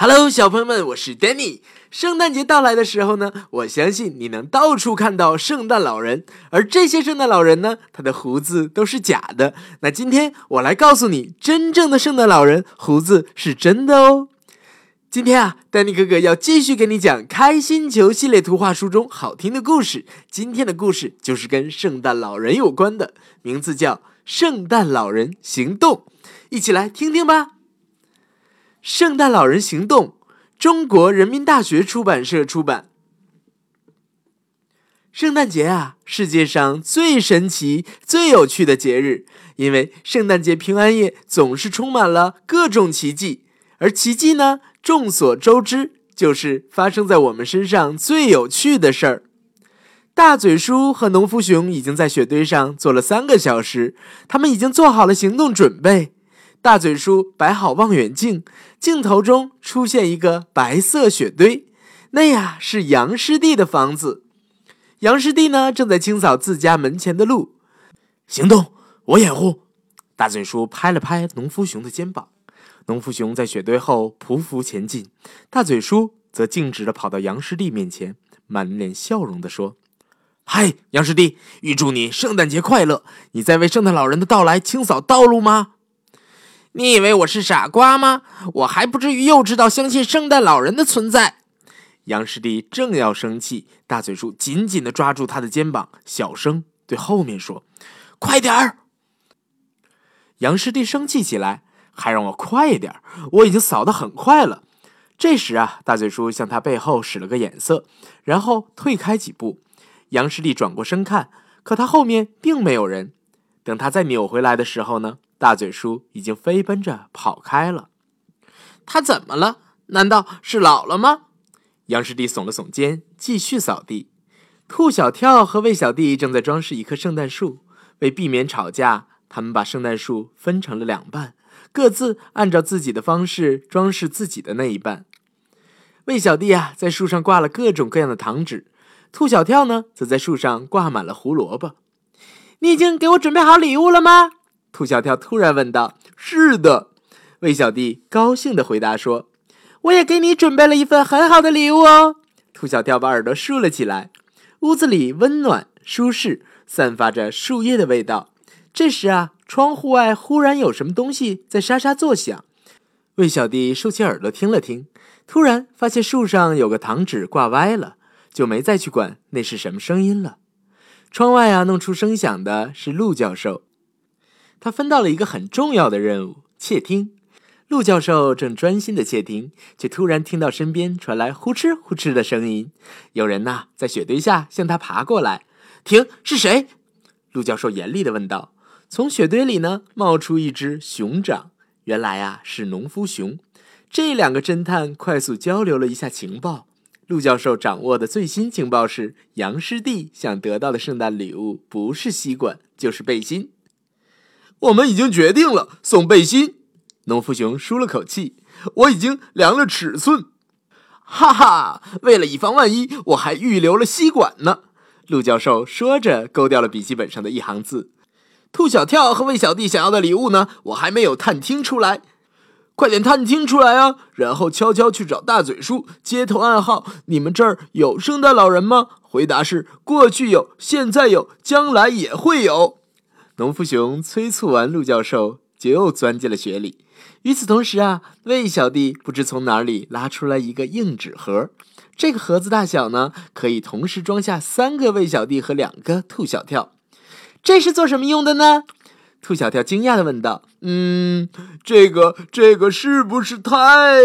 Hello，小朋友们，我是 Danny。圣诞节到来的时候呢，我相信你能到处看到圣诞老人，而这些圣诞老人呢，他的胡子都是假的。那今天我来告诉你，真正的圣诞老人胡子是真的哦。今天啊，丹尼哥哥要继续给你讲《开心球》系列图画书中好听的故事。今天的故事就是跟圣诞老人有关的，名字叫《圣诞老人行动》，一起来听听吧。圣诞老人行动，中国人民大学出版社出版。圣诞节啊，世界上最神奇、最有趣的节日，因为圣诞节平安夜总是充满了各种奇迹，而奇迹呢，众所周知，就是发生在我们身上最有趣的事儿。大嘴叔和农夫熊已经在雪堆上坐了三个小时，他们已经做好了行动准备。大嘴叔摆好望远镜，镜头中出现一个白色雪堆，那呀是杨师弟的房子。杨师弟呢正在清扫自家门前的路。行动，我掩护。大嘴叔拍了拍农夫熊的肩膀，农夫熊在雪堆后匍匐前进，大嘴叔则径直的跑到杨师弟面前，满脸笑容的说：“嗨，杨师弟，预祝你圣诞节快乐！你在为圣诞老人的到来清扫道路吗？”你以为我是傻瓜吗？我还不至于幼稚到相信圣诞老人的存在。杨师弟正要生气，大嘴叔紧紧的抓住他的肩膀，小声对后面说：“快点儿！”杨师弟生气起来，还让我快一点儿，我已经扫得很快了。这时啊，大嘴叔向他背后使了个眼色，然后退开几步。杨师弟转过身看，可他后面并没有人。等他再扭回来的时候呢？大嘴叔已经飞奔着跑开了，他怎么了？难道是老了吗？杨师弟耸了耸肩，继续扫地。兔小跳和魏小弟正在装饰一棵圣诞树，为避免吵架，他们把圣诞树分成了两半，各自按照自己的方式装饰自己的那一半。魏小弟啊，在树上挂了各种各样的糖纸；兔小跳呢，则在树上挂满了胡萝卜。你已经给我准备好礼物了吗？兔小跳突然问道：“是的。”魏小弟高兴的回答说：“我也给你准备了一份很好的礼物哦。”兔小跳把耳朵竖了起来。屋子里温暖舒适，散发着树叶的味道。这时啊，窗户外忽然有什么东西在沙沙作响。魏小弟竖起耳朵听了听，突然发现树上有个糖纸挂歪了，就没再去管那是什么声音了。窗外啊，弄出声响的是陆教授。他分到了一个很重要的任务——窃听。陆教授正专心的窃听，却突然听到身边传来呼哧呼哧的声音。有人呐，在雪堆下向他爬过来。停！是谁？陆教授严厉的问道。从雪堆里呢，冒出一只熊掌。原来啊，是农夫熊。这两个侦探快速交流了一下情报。陆教授掌握的最新情报是：杨师弟想得到的圣诞礼物不是吸管，就是背心。我们已经决定了送背心。农夫熊舒了口气，我已经量了尺寸。哈哈，为了以防万一，我还预留了吸管呢。陆教授说着，勾掉了笔记本上的一行字。兔小跳和魏小弟想要的礼物呢？我还没有探听出来。快点探听出来啊！然后悄悄去找大嘴叔。接头暗号：你们这儿有圣诞老人吗？回答是：过去有，现在有，将来也会有。农夫熊催促完陆教授，就又钻进了雪里。与此同时啊，魏小弟不知从哪里拉出来一个硬纸盒。这个盒子大小呢，可以同时装下三个魏小弟和两个兔小跳。这是做什么用的呢？兔小跳惊讶的问道：“嗯，这个这个是不是太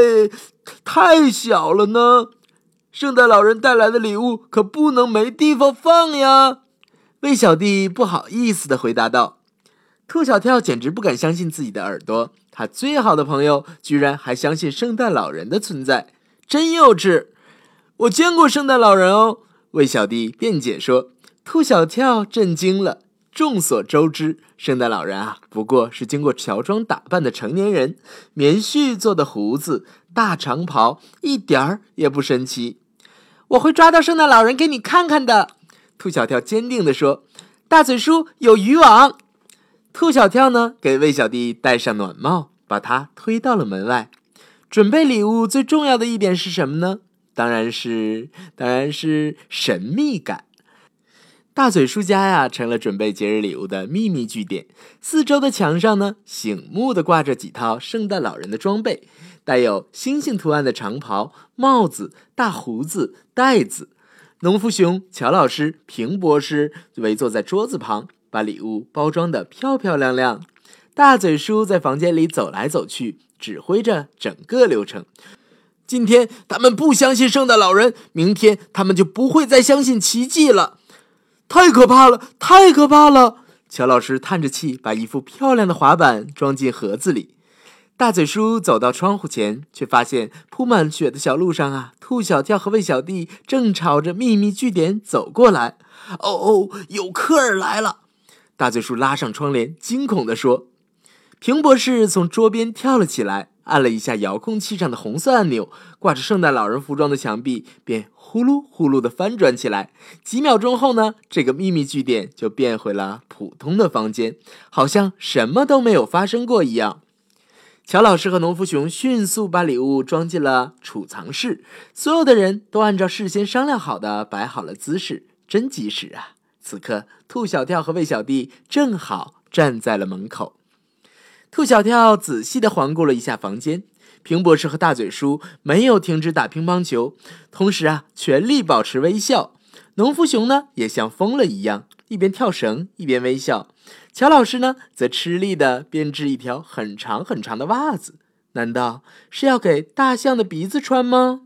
太小了呢？圣诞老人带来的礼物可不能没地方放呀。”魏小弟不好意思的回答道：“兔小跳简直不敢相信自己的耳朵，他最好的朋友居然还相信圣诞老人的存在，真幼稚！我见过圣诞老人哦。”魏小弟辩解说。兔小跳震惊了。众所周知，圣诞老人啊，不过是经过乔装打扮的成年人，棉絮做的胡子，大长袍，一点儿也不神奇。我会抓到圣诞老人给你看看的。兔小跳坚定地说：“大嘴叔有渔网。”兔小跳呢，给魏小弟戴上暖帽，把他推到了门外。准备礼物最重要的一点是什么呢？当然是，当然是神秘感。大嘴叔家呀，成了准备节日礼物的秘密据点。四周的墙上呢，醒目的挂着几套圣诞老人的装备，带有星星图案的长袍、帽子、大胡子、袋子。农夫熊、乔老师、平博士围坐在桌子旁，把礼物包装的漂漂亮亮。大嘴叔在房间里走来走去，指挥着整个流程。今天他们不相信圣诞老人，明天他们就不会再相信奇迹了。太可怕了！太可怕了！乔老师叹着气，把一副漂亮的滑板装进盒子里。大嘴叔走到窗户前，却发现铺满雪的小路上啊，兔小跳和魏小弟正朝着秘密据点走过来。哦哦，有客人来了！大嘴叔拉上窗帘，惊恐地说：“平博士从桌边跳了起来。”按了一下遥控器上的红色按钮，挂着圣诞老人服装的墙壁便呼噜呼噜的翻转起来。几秒钟后呢，这个秘密据点就变回了普通的房间，好像什么都没有发生过一样。乔老师和农夫熊迅速把礼物装进了储藏室，所有的人都按照事先商量好的摆好了姿势，真及时啊！此刻，兔小跳和魏小弟正好站在了门口。兔小跳仔细的环顾了一下房间，平博士和大嘴叔没有停止打乒乓球，同时啊，全力保持微笑。农夫熊呢，也像疯了一样，一边跳绳一边微笑。乔老师呢，则吃力的编织一条很长很长的袜子，难道是要给大象的鼻子穿吗？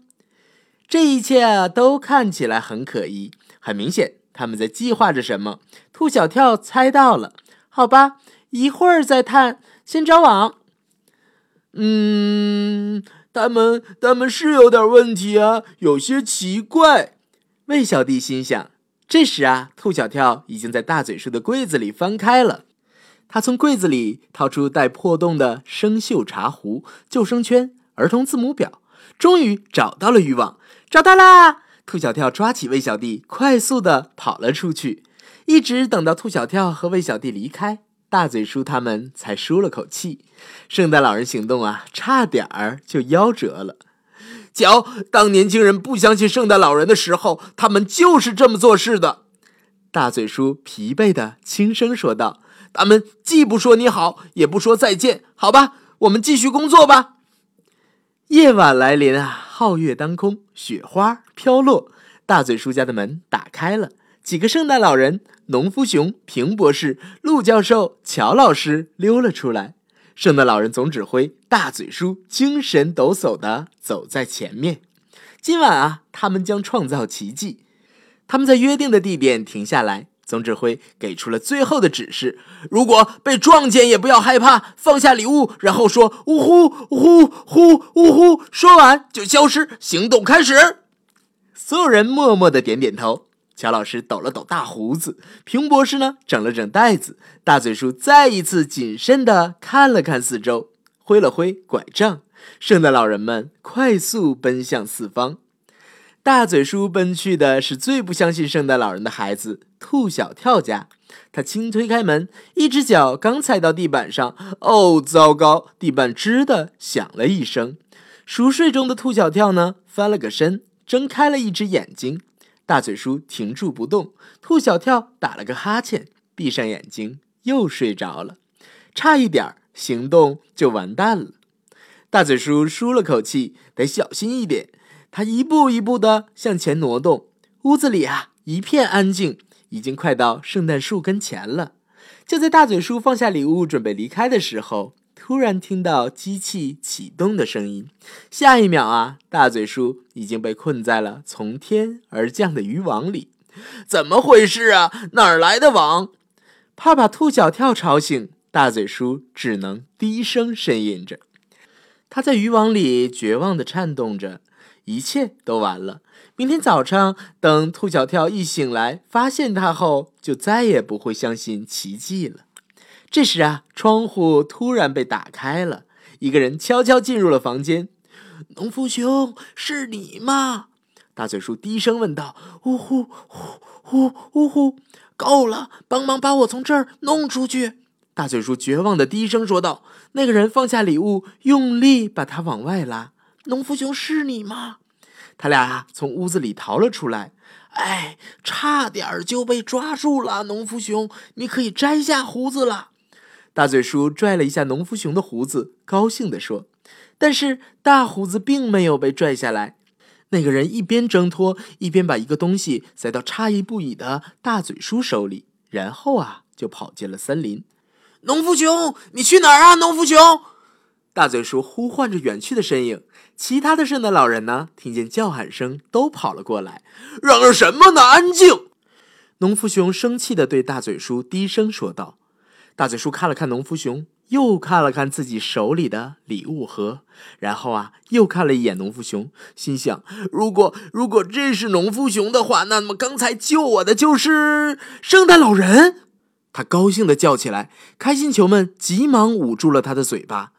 这一切啊，都看起来很可疑。很明显，他们在计划着什么。兔小跳猜到了，好吧，一会儿再探。先找网，嗯，他们他们是有点问题啊，有些奇怪。魏小弟心想。这时啊，兔小跳已经在大嘴叔的柜子里翻开了。他从柜子里掏出带破洞的生锈茶壶、救生圈、儿童字母表，终于找到了渔网。找到啦！兔小跳抓起魏小弟，快速的跑了出去。一直等到兔小跳和魏小弟离开。大嘴叔他们才舒了口气，圣诞老人行动啊，差点儿就夭折了。瞧，当年轻人不相信圣诞老人的时候，他们就是这么做事的。大嘴叔疲惫的轻声说道：“他们既不说你好，也不说再见。好吧，我们继续工作吧。”夜晚来临啊，皓月当空，雪花飘落。大嘴叔家的门打开了。几个圣诞老人、农夫熊、平博士、陆教授、乔老师溜了出来。圣诞老人总指挥大嘴叔精神抖擞的走在前面。今晚啊，他们将创造奇迹。他们在约定的地点停下来。总指挥给出了最后的指示：如果被撞见，也不要害怕，放下礼物，然后说“呜呼呜，呼呼，呜呼”，说完就消失。行动开始。所有人默默的点点头。乔老师抖了抖大胡子，平博士呢整了整袋子，大嘴叔再一次谨慎地看了看四周，挥了挥拐杖。圣诞老人们快速奔向四方。大嘴叔奔去的是最不相信圣诞老人的孩子兔小跳家。他轻推开门，一只脚刚踩到地板上，哦，糟糕！地板吱的响了一声。熟睡中的兔小跳呢，翻了个身，睁开了一只眼睛。大嘴叔停住不动，兔小跳打了个哈欠，闭上眼睛又睡着了，差一点行动就完蛋了。大嘴叔舒了口气，得小心一点。他一步一步的向前挪动，屋子里啊一片安静，已经快到圣诞树跟前了。就在大嘴叔放下礼物准备离开的时候。突然听到机器启动的声音，下一秒啊，大嘴叔已经被困在了从天而降的渔网里。怎么回事啊？哪儿来的网？怕把兔小跳吵醒，大嘴叔只能低声呻吟着。他在渔网里绝望的颤动着，一切都完了。明天早上，等兔小跳一醒来，发现他后，就再也不会相信奇迹了。这时啊，窗户突然被打开了，一个人悄悄进入了房间。农夫兄，是你吗？大嘴叔低声问道。呜呼，呼呼，呜呼，够了，帮忙把我从这儿弄出去！大嘴叔绝望的低声说道。那个人放下礼物，用力把他往外拉。农夫熊是你吗？”他俩，从屋子里逃了出来。哎，差点就被抓住了！农夫熊，你可以摘下胡子了。大嘴叔拽了一下农夫熊的胡子，高兴地说：“但是大胡子并没有被拽下来。”那个人一边挣脱，一边把一个东西塞到诧异不已的大嘴叔手里，然后啊，就跑进了森林。农夫熊，你去哪儿啊？农夫熊！大嘴叔呼唤着远去的身影。其他的圣诞老人呢？听见叫喊声，都跑了过来。嚷嚷什么呢？安静！农夫熊生气的对大嘴叔低声说道。大嘴叔看了看农夫熊，又看了看自己手里的礼物盒，然后啊，又看了一眼农夫熊，心想：如果如果这是农夫熊的话，那么刚才救我的就是圣诞老人。他高兴的叫起来，开心球们急忙捂住了他的嘴巴。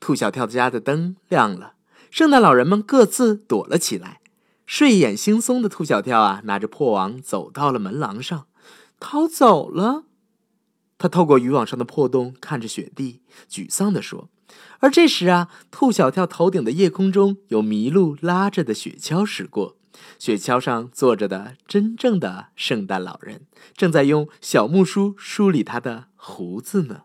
兔小跳家的灯亮了。圣诞老人们各自躲了起来，睡眼惺忪的兔小跳啊，拿着破网走到了门廊上，逃走了。他透过渔网上的破洞看着雪地，沮丧地说：“而这时啊，兔小跳头顶的夜空中有麋鹿拉着的雪橇驶过，雪橇上坐着的真正的圣诞老人，正在用小木梳梳理他的胡子呢。”